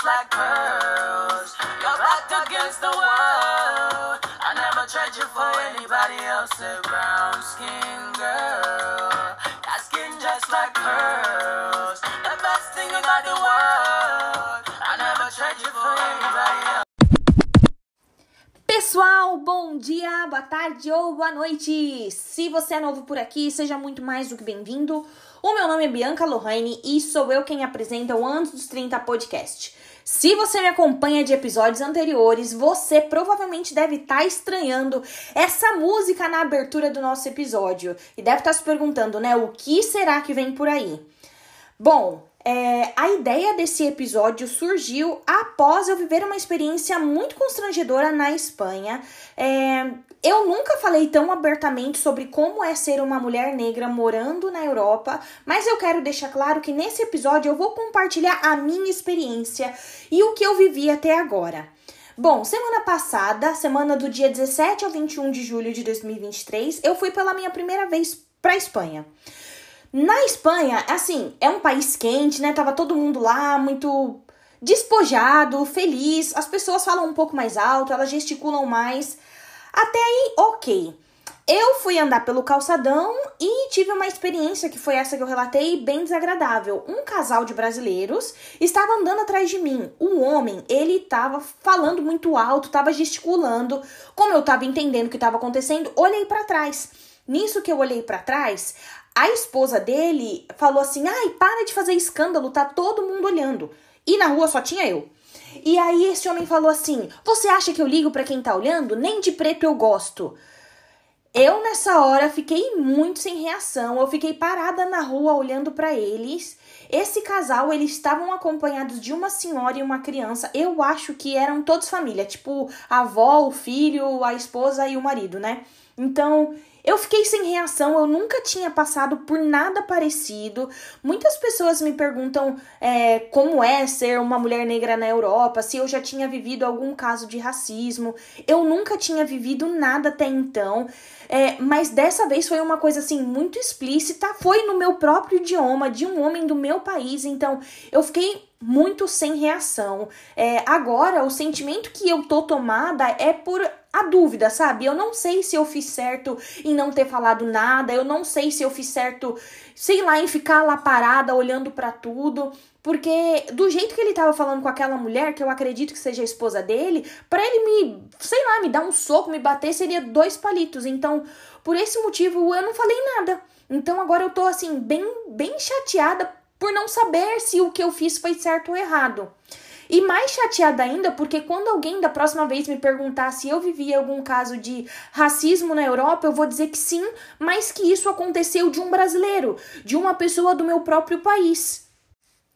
just like pearls. You're back against the world. I never trade you for anybody else. A brown skin girl. That skin just like pearls. The best thing about the world. I never trade you for anybody else. Pessoal, bom dia, boa tarde ou boa noite! Se você é novo por aqui, seja muito mais do que bem-vindo. O meu nome é Bianca Lohane e sou eu quem apresenta o Antes dos 30 podcast. Se você me acompanha de episódios anteriores, você provavelmente deve estar tá estranhando essa música na abertura do nosso episódio e deve estar tá se perguntando, né, o que será que vem por aí? Bom, é, a ideia desse episódio surgiu após eu viver uma experiência muito constrangedora na Espanha. É, eu nunca falei tão abertamente sobre como é ser uma mulher negra morando na Europa, mas eu quero deixar claro que nesse episódio eu vou compartilhar a minha experiência e o que eu vivi até agora. Bom, semana passada, semana do dia 17 ao 21 de julho de 2023, eu fui pela minha primeira vez para Espanha. Na Espanha, assim, é um país quente, né? Tava todo mundo lá muito despojado, feliz. As pessoas falam um pouco mais alto, elas gesticulam mais. Até aí, ok. Eu fui andar pelo calçadão e tive uma experiência que foi essa que eu relatei, bem desagradável. Um casal de brasileiros estava andando atrás de mim. O homem, ele estava falando muito alto, estava gesticulando. Como eu estava entendendo o que estava acontecendo, olhei para trás. Nisso que eu olhei para trás, a esposa dele falou assim: ai, para de fazer escândalo, tá todo mundo olhando. E na rua só tinha eu. E aí esse homem falou assim: Você acha que eu ligo para quem tá olhando? Nem de preto eu gosto. Eu nessa hora fiquei muito sem reação. Eu fiquei parada na rua olhando para eles. Esse casal, eles estavam acompanhados de uma senhora e uma criança. Eu acho que eram todos família, tipo a avó, o filho, a esposa e o marido, né? Então, eu fiquei sem reação, eu nunca tinha passado por nada parecido. Muitas pessoas me perguntam é, como é ser uma mulher negra na Europa, se eu já tinha vivido algum caso de racismo. Eu nunca tinha vivido nada até então, é, mas dessa vez foi uma coisa assim muito explícita. Foi no meu próprio idioma, de um homem do meu país, então eu fiquei muito sem reação. É, agora, o sentimento que eu tô tomada é por a dúvida, sabe? Eu não sei se eu fiz certo em não ter falado nada, eu não sei se eu fiz certo, sei lá, em ficar lá parada olhando para tudo, porque do jeito que ele tava falando com aquela mulher, que eu acredito que seja a esposa dele, para ele me, sei lá, me dar um soco, me bater, seria dois palitos. Então, por esse motivo, eu não falei nada. Então agora eu tô assim bem bem chateada por não saber se o que eu fiz foi certo ou errado. E mais chateada ainda porque quando alguém da próxima vez me perguntar se eu vivi algum caso de racismo na Europa, eu vou dizer que sim, mas que isso aconteceu de um brasileiro, de uma pessoa do meu próprio país.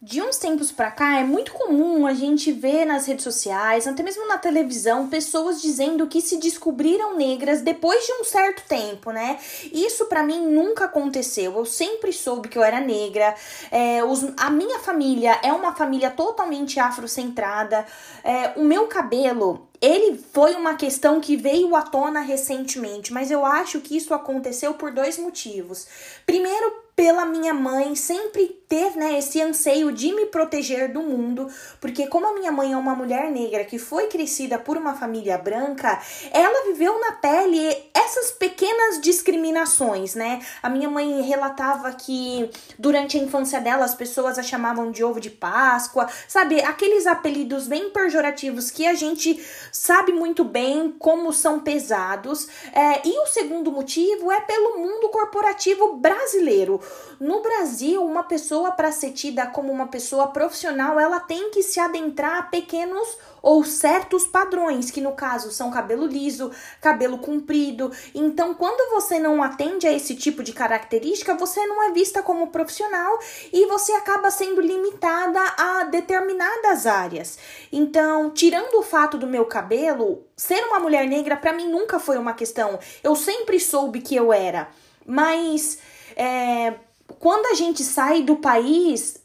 De uns tempos para cá é muito comum a gente ver nas redes sociais, até mesmo na televisão, pessoas dizendo que se descobriram negras depois de um certo tempo, né? Isso para mim nunca aconteceu. Eu sempre soube que eu era negra. É, os, a minha família é uma família totalmente afrocentrada. É, o meu cabelo ele foi uma questão que veio à tona recentemente, mas eu acho que isso aconteceu por dois motivos. Primeiro, pela minha mãe sempre ter né, esse anseio de me proteger do mundo, porque como a minha mãe é uma mulher negra que foi crescida por uma família branca, ela viveu na pele essas pequenas discriminações, né? A minha mãe relatava que durante a infância dela as pessoas a chamavam de ovo de Páscoa, sabe? Aqueles apelidos bem pejorativos que a gente sabe muito bem como são pesados. É, e o segundo motivo é pelo mundo corporativo brasileiro. No Brasil, uma pessoa para ser tida como uma pessoa profissional, ela tem que se adentrar a pequenos ou certos padrões, que no caso são cabelo liso, cabelo comprido. Então, quando você não atende a esse tipo de característica, você não é vista como profissional e você acaba sendo limitada a determinadas áreas. Então, tirando o fato do meu cabelo, ser uma mulher negra para mim nunca foi uma questão. Eu sempre soube que eu era. Mas é, quando a gente sai do país,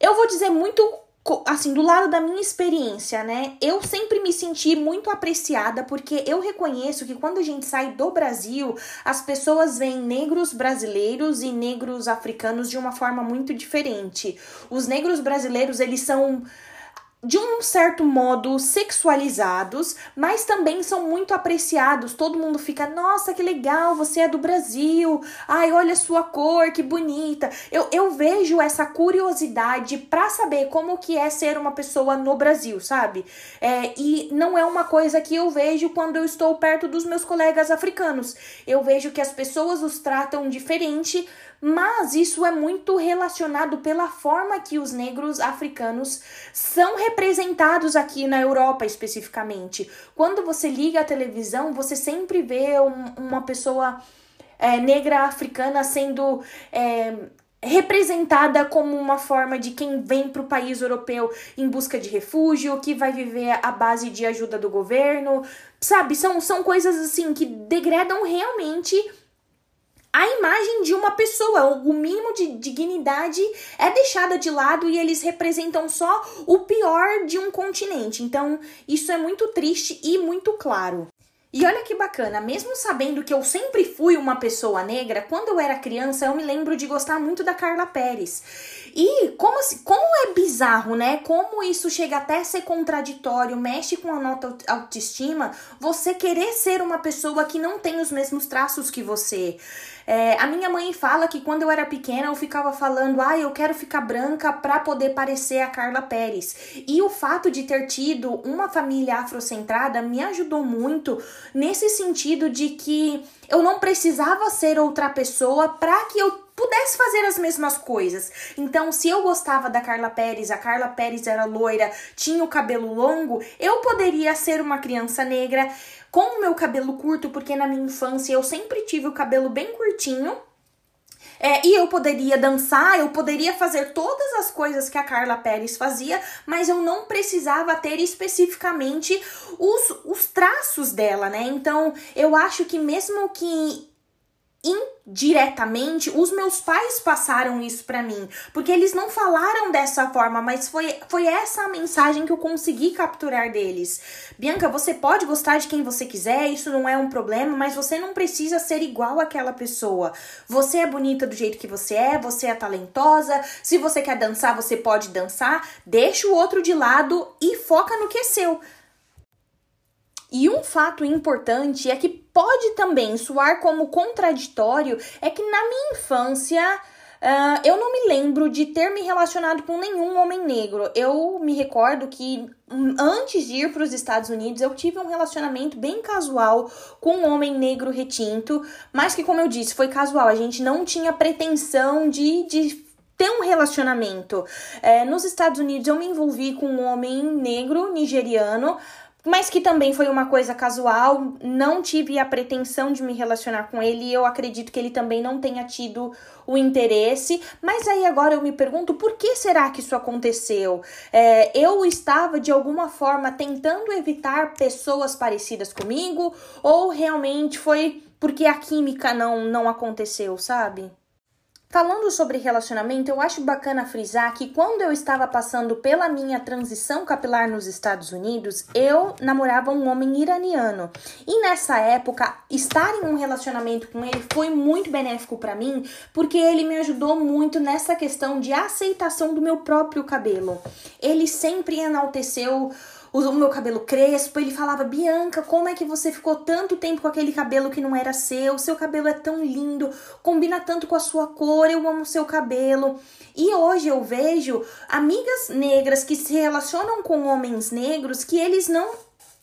eu vou dizer muito assim, do lado da minha experiência, né? Eu sempre me senti muito apreciada porque eu reconheço que quando a gente sai do Brasil, as pessoas veem negros brasileiros e negros africanos de uma forma muito diferente. Os negros brasileiros, eles são de um certo modo sexualizados, mas também são muito apreciados. Todo mundo fica, nossa, que legal, você é do Brasil. Ai, olha a sua cor, que bonita. Eu, eu vejo essa curiosidade para saber como que é ser uma pessoa no Brasil, sabe? É, e não é uma coisa que eu vejo quando eu estou perto dos meus colegas africanos. Eu vejo que as pessoas os tratam diferente mas isso é muito relacionado pela forma que os negros africanos são representados aqui na Europa especificamente. Quando você liga a televisão, você sempre vê um, uma pessoa é, negra africana sendo é, representada como uma forma de quem vem para o país europeu em busca de refúgio, que vai viver à base de ajuda do governo, sabe? São, são coisas assim que degradam realmente a imagem de uma pessoa, o mínimo de dignidade é deixada de lado e eles representam só o pior de um continente. Então, isso é muito triste e muito claro. E olha que bacana, mesmo sabendo que eu sempre fui uma pessoa negra, quando eu era criança eu me lembro de gostar muito da Carla Pérez. E como, assim, como é bizarro, né? Como isso chega até a ser contraditório, mexe com a nota autoestima, você querer ser uma pessoa que não tem os mesmos traços que você. É, a minha mãe fala que quando eu era pequena eu ficava falando, ah, eu quero ficar branca para poder parecer a Carla Pérez. E o fato de ter tido uma família afrocentrada me ajudou muito nesse sentido de que eu não precisava ser outra pessoa para que eu pudesse fazer as mesmas coisas. Então, se eu gostava da Carla Pérez, a Carla Pérez era loira, tinha o cabelo longo, eu poderia ser uma criança negra com o meu cabelo curto, porque na minha infância eu sempre tive o cabelo bem curtinho. É, e eu poderia dançar, eu poderia fazer todas as coisas que a Carla Pérez fazia, mas eu não precisava ter especificamente os, os traços dela, né? Então, eu acho que mesmo que indiretamente os meus pais passaram isso para mim, porque eles não falaram dessa forma, mas foi, foi essa a mensagem que eu consegui capturar deles. Bianca, você pode gostar de quem você quiser, isso não é um problema, mas você não precisa ser igual àquela pessoa. Você é bonita do jeito que você é, você é talentosa, se você quer dançar, você pode dançar, deixa o outro de lado e foca no que é seu. E um fato importante é que pode também soar como contraditório é que na minha infância Uh, eu não me lembro de ter me relacionado com nenhum homem negro. Eu me recordo que hum, antes de ir para os Estados Unidos eu tive um relacionamento bem casual com um homem negro retinto, mas que, como eu disse, foi casual. A gente não tinha pretensão de, de ter um relacionamento. É, nos Estados Unidos eu me envolvi com um homem negro nigeriano mas que também foi uma coisa casual, não tive a pretensão de me relacionar com ele e eu acredito que ele também não tenha tido o interesse. Mas aí agora eu me pergunto por que será que isso aconteceu? É, eu estava de alguma forma tentando evitar pessoas parecidas comigo ou realmente foi porque a química não, não aconteceu, sabe? Falando sobre relacionamento, eu acho bacana frisar que quando eu estava passando pela minha transição capilar nos Estados Unidos, eu namorava um homem iraniano. E nessa época, estar em um relacionamento com ele foi muito benéfico para mim, porque ele me ajudou muito nessa questão de aceitação do meu próprio cabelo. Ele sempre enalteceu o meu cabelo crespo. Ele falava: Bianca, como é que você ficou tanto tempo com aquele cabelo que não era seu? Seu cabelo é tão lindo, combina tanto com a sua cor, eu amo seu cabelo. E hoje eu vejo amigas negras que se relacionam com homens negros que eles não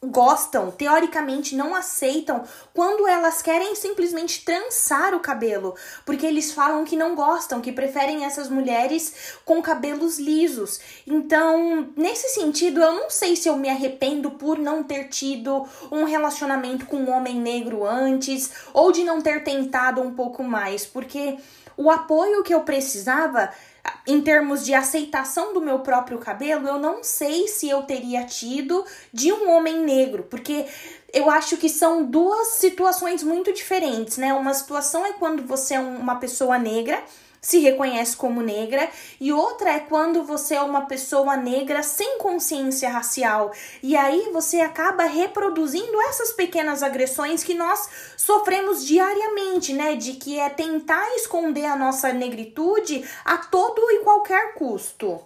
gostam, teoricamente não aceitam quando elas querem simplesmente trançar o cabelo, porque eles falam que não gostam, que preferem essas mulheres com cabelos lisos. Então, nesse sentido, eu não sei se eu me arrependo por não ter tido um relacionamento com um homem negro antes ou de não ter tentado um pouco mais, porque o apoio que eu precisava em termos de aceitação do meu próprio cabelo, eu não sei se eu teria tido de um homem negro, porque eu acho que são duas situações muito diferentes, né? Uma situação é quando você é uma pessoa negra se reconhece como negra, e outra é quando você é uma pessoa negra sem consciência racial. E aí você acaba reproduzindo essas pequenas agressões que nós sofremos diariamente, né? De que é tentar esconder a nossa negritude a todo e qualquer custo.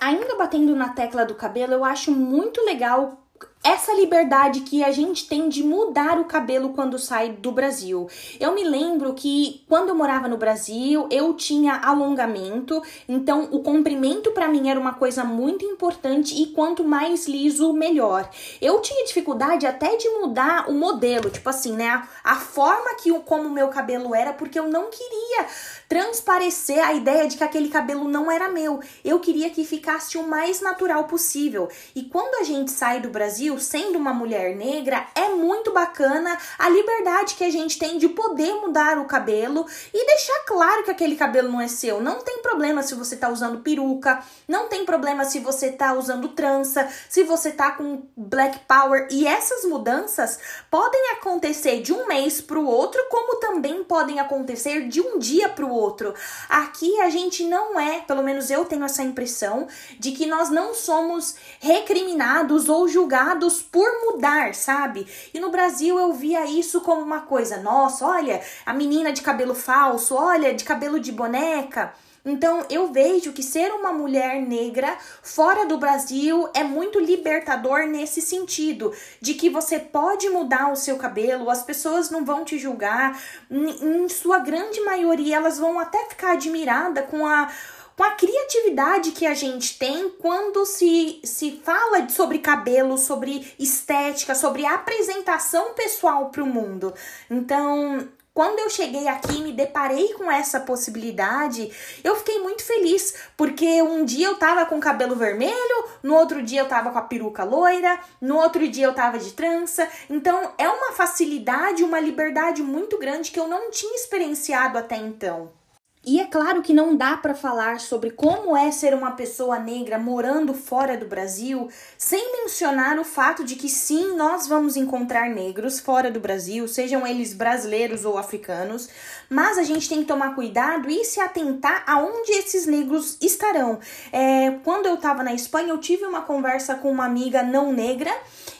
ainda batendo na tecla do cabelo, eu acho muito legal essa liberdade que a gente tem de mudar o cabelo quando sai do Brasil. Eu me lembro que quando eu morava no Brasil, eu tinha alongamento, então o comprimento para mim era uma coisa muito importante e quanto mais liso, melhor. Eu tinha dificuldade até de mudar o modelo, tipo assim, né, a, a forma que como o meu cabelo era, porque eu não queria transparecer a ideia de que aquele cabelo não era meu. Eu queria que ficasse o mais natural possível. E quando a gente sai do Brasil, Brasil, sendo uma mulher negra, é muito bacana a liberdade que a gente tem de poder mudar o cabelo e deixar claro que aquele cabelo não é seu. Não tem problema se você tá usando peruca, não tem problema se você tá usando trança, se você tá com black power. E essas mudanças podem acontecer de um mês para o outro, como também podem acontecer de um dia para o outro. Aqui a gente não é, pelo menos eu tenho essa impressão, de que nós não somos recriminados ou julgados por mudar, sabe? E no Brasil eu via isso como uma coisa, nossa, olha, a menina de cabelo falso, olha, de cabelo de boneca. Então eu vejo que ser uma mulher negra fora do Brasil é muito libertador nesse sentido, de que você pode mudar o seu cabelo, as pessoas não vão te julgar, em sua grande maioria elas vão até ficar admirada com a com a criatividade que a gente tem quando se, se fala sobre cabelo, sobre estética, sobre apresentação pessoal para o mundo. Então, quando eu cheguei aqui e me deparei com essa possibilidade, eu fiquei muito feliz, porque um dia eu tava com cabelo vermelho, no outro dia eu tava com a peruca loira, no outro dia eu tava de trança. Então é uma facilidade, uma liberdade muito grande que eu não tinha experienciado até então. E é claro que não dá para falar sobre como é ser uma pessoa negra morando fora do Brasil sem mencionar o fato de que sim, nós vamos encontrar negros fora do Brasil, sejam eles brasileiros ou africanos, mas a gente tem que tomar cuidado e se atentar aonde esses negros estarão. É, quando eu estava na Espanha, eu tive uma conversa com uma amiga não negra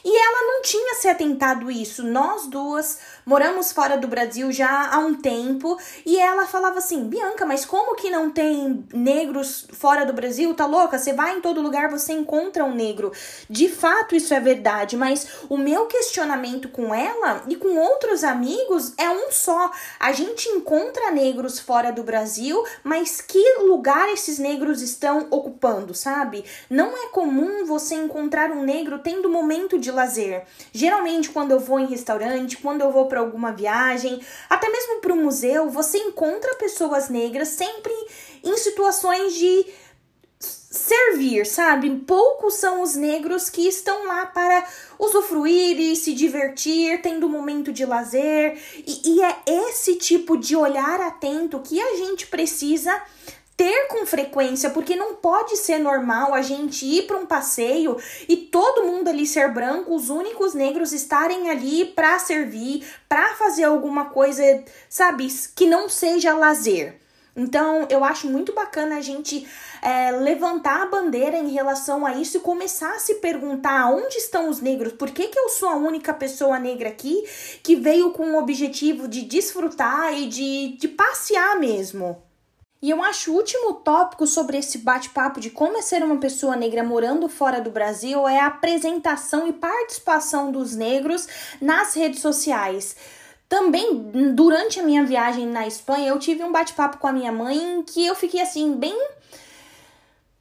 e ela não tinha se atentado isso. Nós duas moramos fora do Brasil já há um tempo e ela falava assim: Bianca, mas como que não tem negros fora do Brasil? Tá louca? Você vai em todo lugar, você encontra um negro. De fato, isso é verdade, mas o meu questionamento com ela e com outros amigos é um só. A gente encontra negros fora do Brasil, mas que lugar esses negros estão ocupando, sabe? Não é comum você encontrar um negro tendo momento de lazer. Geralmente, quando eu vou em restaurante, quando eu vou para alguma viagem, até mesmo para o museu, você encontra pessoas negras sempre em situações de servir, sabe? Poucos são os negros que estão lá para usufruir e se divertir, tendo um momento de lazer. E, e é esse tipo de olhar atento que a gente precisa ter com frequência, porque não pode ser normal a gente ir para um passeio e todo mundo ali ser branco, os únicos negros estarem ali para servir, para fazer alguma coisa, sabe, que não seja lazer. Então, eu acho muito bacana a gente é, levantar a bandeira em relação a isso e começar a se perguntar onde estão os negros, por que, que eu sou a única pessoa negra aqui que veio com o objetivo de desfrutar e de, de passear mesmo. E eu acho o último tópico sobre esse bate-papo de como é ser uma pessoa negra morando fora do Brasil é a apresentação e participação dos negros nas redes sociais. Também, durante a minha viagem na Espanha, eu tive um bate-papo com a minha mãe que eu fiquei assim, bem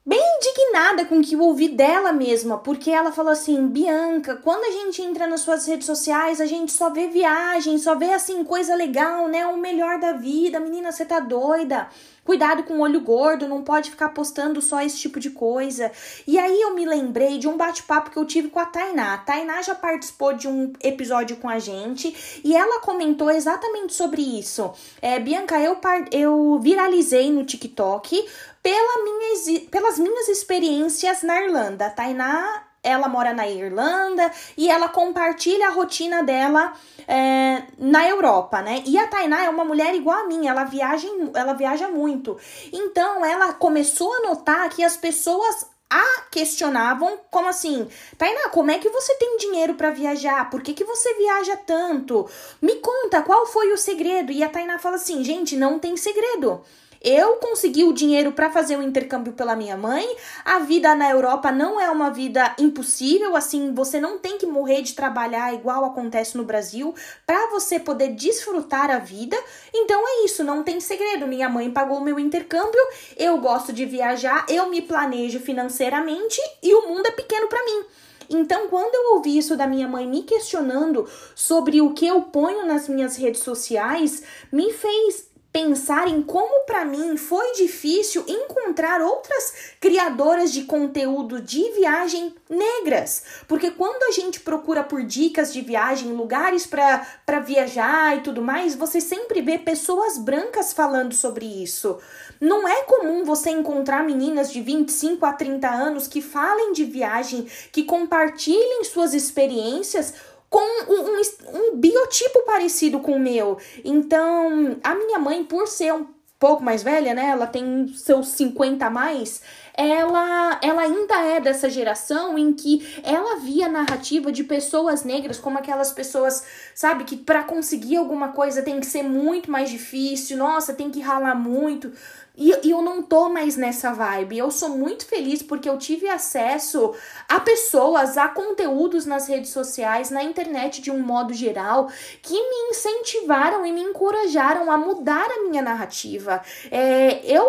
bem indignada com o que eu ouvi dela mesma, porque ela falou assim: Bianca, quando a gente entra nas suas redes sociais, a gente só vê viagem, só vê assim coisa legal, né? O melhor da vida, menina, você tá doida. Cuidado com o olho gordo, não pode ficar postando só esse tipo de coisa. E aí eu me lembrei de um bate-papo que eu tive com a Tainá. A Tainá já participou de um episódio com a gente e ela comentou exatamente sobre isso. É, Bianca, eu, eu viralizei no TikTok pela minha, pelas minhas experiências na Irlanda. A Tainá ela mora na Irlanda e ela compartilha a rotina dela é, na Europa, né? E a Tainá é uma mulher igual a mim, ela viaja, ela viaja muito. Então ela começou a notar que as pessoas a questionavam como assim, Tainá, como é que você tem dinheiro para viajar? Por que, que você viaja tanto? Me conta qual foi o segredo. E a Tainá fala assim, gente, não tem segredo. Eu consegui o dinheiro para fazer o intercâmbio pela minha mãe. A vida na Europa não é uma vida impossível, assim, você não tem que morrer de trabalhar igual acontece no Brasil para você poder desfrutar a vida. Então é isso, não tem segredo. Minha mãe pagou o meu intercâmbio, eu gosto de viajar, eu me planejo financeiramente e o mundo é pequeno para mim. Então, quando eu ouvi isso da minha mãe me questionando sobre o que eu ponho nas minhas redes sociais, me fez pensar em como para mim foi difícil encontrar outras criadoras de conteúdo de viagem negras, porque quando a gente procura por dicas de viagem, lugares para viajar e tudo mais, você sempre vê pessoas brancas falando sobre isso. Não é comum você encontrar meninas de 25 a 30 anos que falem de viagem, que compartilhem suas experiências com um, um, um biotipo parecido com o meu. Então, a minha mãe, por ser um pouco mais velha, né? Ela tem seus 50 a mais. Ela, ela ainda é dessa geração em que ela via narrativa de pessoas negras como aquelas pessoas, sabe, que para conseguir alguma coisa tem que ser muito mais difícil, nossa, tem que ralar muito. E, e, eu não tô mais nessa vibe. Eu sou muito feliz porque eu tive acesso a pessoas, a conteúdos nas redes sociais, na internet de um modo geral, que me incentivaram e me encorajaram a mudar a minha narrativa. É, eu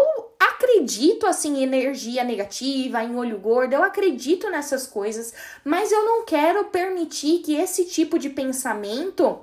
acredito assim em energia negativa, em olho gordo, eu acredito nessas coisas, mas eu não quero permitir que esse tipo de pensamento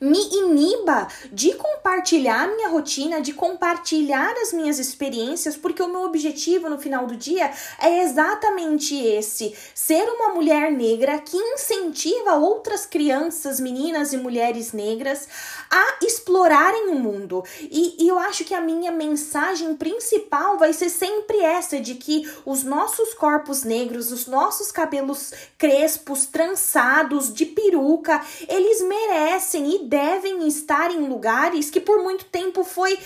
me iniba de compartilhar minha rotina, de compartilhar as minhas experiências, porque o meu objetivo no final do dia é exatamente esse: ser uma mulher negra que incentiva outras crianças, meninas e mulheres negras a explorarem o mundo. E, e eu acho que a minha mensagem principal vai ser sempre essa: de que os nossos corpos negros, os nossos cabelos crespos, trançados, de peruca, eles merecem e devem estar em lugares que por muito tempo foi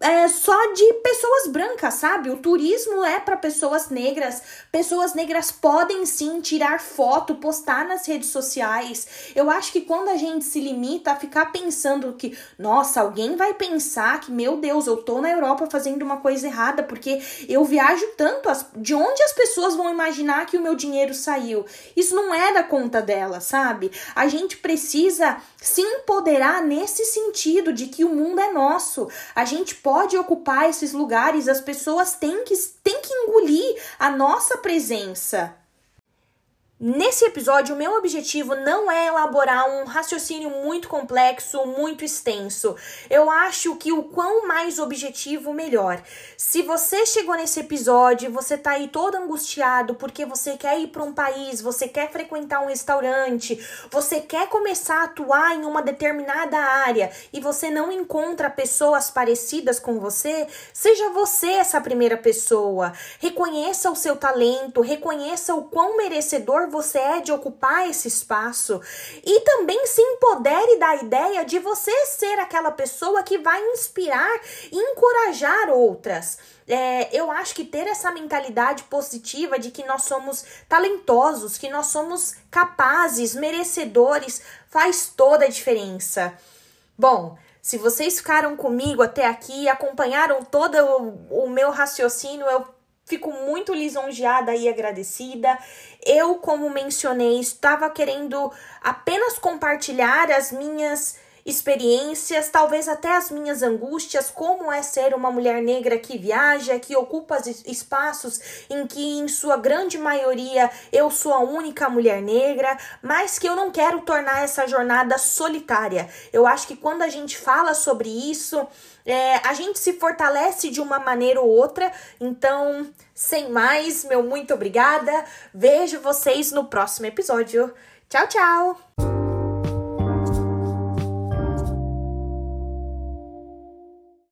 é só de pessoas brancas, sabe? O turismo é para pessoas negras. Pessoas negras podem sim tirar foto, postar nas redes sociais. Eu acho que quando a gente se limita a ficar pensando que, nossa, alguém vai pensar que, meu Deus, eu tô na Europa fazendo uma coisa errada porque eu viajo tanto, de onde as pessoas vão imaginar que o meu dinheiro saiu? Isso não é da conta dela, sabe? A gente precisa se empoderar nesse sentido de que o mundo é nosso. A gente gente pode ocupar esses lugares, as pessoas têm que, têm que engolir a nossa presença. Nesse episódio, o meu objetivo não é elaborar um raciocínio muito complexo, muito extenso. Eu acho que o quão mais objetivo, melhor. Se você chegou nesse episódio, você tá aí todo angustiado porque você quer ir para um país, você quer frequentar um restaurante, você quer começar a atuar em uma determinada área e você não encontra pessoas parecidas com você, seja você essa primeira pessoa. Reconheça o seu talento, reconheça o quão merecedor você é de ocupar esse espaço e também se empodere da ideia de você ser aquela pessoa que vai inspirar e encorajar outras. É, eu acho que ter essa mentalidade positiva de que nós somos talentosos, que nós somos capazes, merecedores, faz toda a diferença. Bom, se vocês ficaram comigo até aqui, acompanharam todo o, o meu raciocínio, eu Fico muito lisonjeada e agradecida. Eu, como mencionei, estava querendo apenas compartilhar as minhas experiências, talvez até as minhas angústias, como é ser uma mulher negra que viaja, que ocupa espaços em que, em sua grande maioria, eu sou a única mulher negra, mas que eu não quero tornar essa jornada solitária. Eu acho que quando a gente fala sobre isso, é, a gente se fortalece de uma maneira ou outra. Então, sem mais, meu muito obrigada. Vejo vocês no próximo episódio. Tchau, tchau!